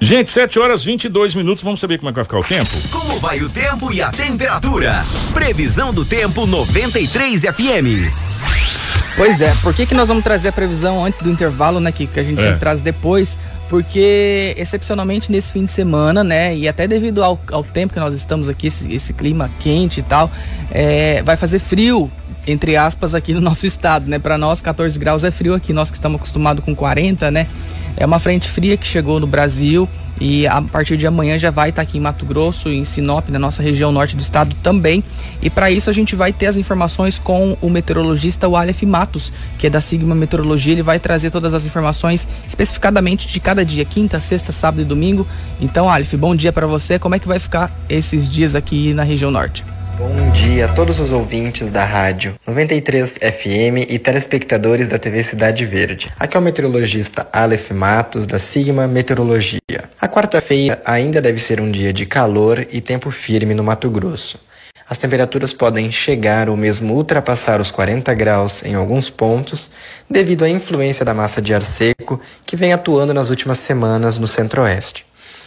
Gente, 7 horas 22 minutos, vamos saber como é que vai ficar o tempo? Como vai o tempo e a temperatura? Previsão do tempo 93 FM. Pois é, por que, que nós vamos trazer a previsão antes do intervalo, né, que, que a gente é. sempre traz depois? Porque, excepcionalmente nesse fim de semana, né, e até devido ao, ao tempo que nós estamos aqui, esse, esse clima quente e tal, é, vai fazer frio entre aspas, aqui no nosso estado, né? Para nós, 14 graus é frio aqui, nós que estamos acostumados com 40, né? É uma frente fria que chegou no Brasil e a partir de amanhã já vai estar tá aqui em Mato Grosso, em Sinop, na nossa região norte do estado também. E para isso a gente vai ter as informações com o meteorologista o Aleph Matos, que é da Sigma Meteorologia. Ele vai trazer todas as informações especificadamente de cada dia, quinta, sexta, sábado e domingo. Então, Aleph, bom dia para você. Como é que vai ficar esses dias aqui na região norte? Bom dia a todos os ouvintes da rádio 93 FM e telespectadores da TV Cidade Verde. Aqui é o meteorologista Aleph Matos, da Sigma Meteorologia. A quarta-feira ainda deve ser um dia de calor e tempo firme no Mato Grosso. As temperaturas podem chegar ou mesmo ultrapassar os 40 graus em alguns pontos, devido à influência da massa de ar seco que vem atuando nas últimas semanas no centro-oeste.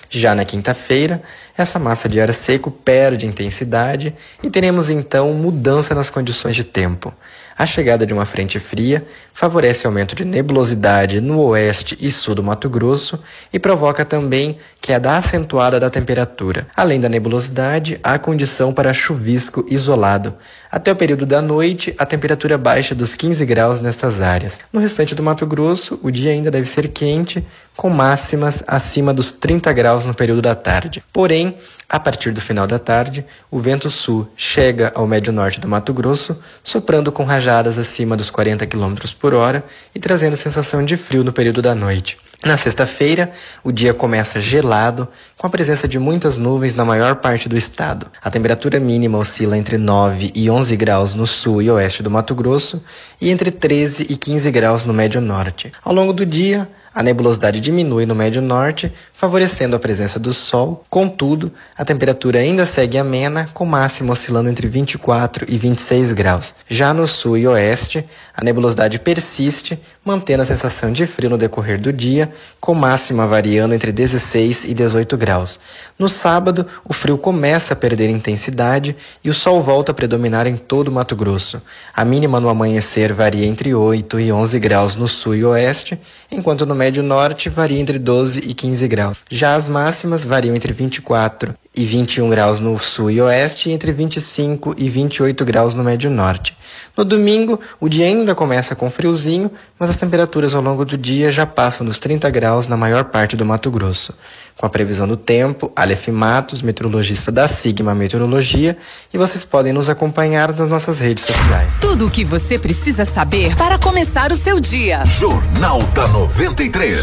Já na quinta-feira, essa massa de ar seco perde intensidade e teremos então mudança nas condições de tempo. A chegada de uma frente fria favorece aumento de nebulosidade no oeste e sul do Mato Grosso e provoca também queda acentuada da temperatura. Além da nebulosidade, há condição para chuvisco isolado. Até o período da noite, a temperatura baixa dos 15 graus nessas áreas. No restante do Mato Grosso, o dia ainda deve ser quente, com máximas acima dos 30 graus no período da tarde. Porém, a partir do final da tarde, o vento sul chega ao médio norte do Mato Grosso, soprando com rajadas acima dos 40 km por hora e trazendo sensação de frio no período da noite. Na sexta-feira, o dia começa gelado, com a presença de muitas nuvens na maior parte do estado. A temperatura mínima oscila entre 9 e 11 graus no sul e oeste do Mato Grosso e entre 13 e 15 graus no médio norte. Ao longo do dia, a nebulosidade diminui no médio norte, favorecendo a presença do Sol. Contudo, a temperatura ainda segue amena, com máxima oscilando entre 24 e 26 graus. Já no sul e oeste, a nebulosidade persiste, mantendo a sensação de frio no decorrer do dia, com máxima variando entre 16 e 18 graus. No sábado, o frio começa a perder intensidade e o sol volta a predominar em todo o Mato Grosso. A mínima no amanhecer varia entre 8 e 11 graus no sul e oeste, enquanto no médio norte varia entre 12 e 15 graus. Já as máximas variam entre 24 e 21 graus no sul e oeste e entre 25 e 28 graus no médio norte. No domingo, o dia ainda começa com friozinho, mas as temperaturas ao longo do dia já passam dos 30 graus na maior parte do Mato Grosso. Com a previsão do tempo, Aleph Matos, meteorologista da Sigma Meteorologia, e vocês podem nos acompanhar nas nossas redes sociais. Tudo o que você precisa saber para começar o seu dia. Jornal da 93.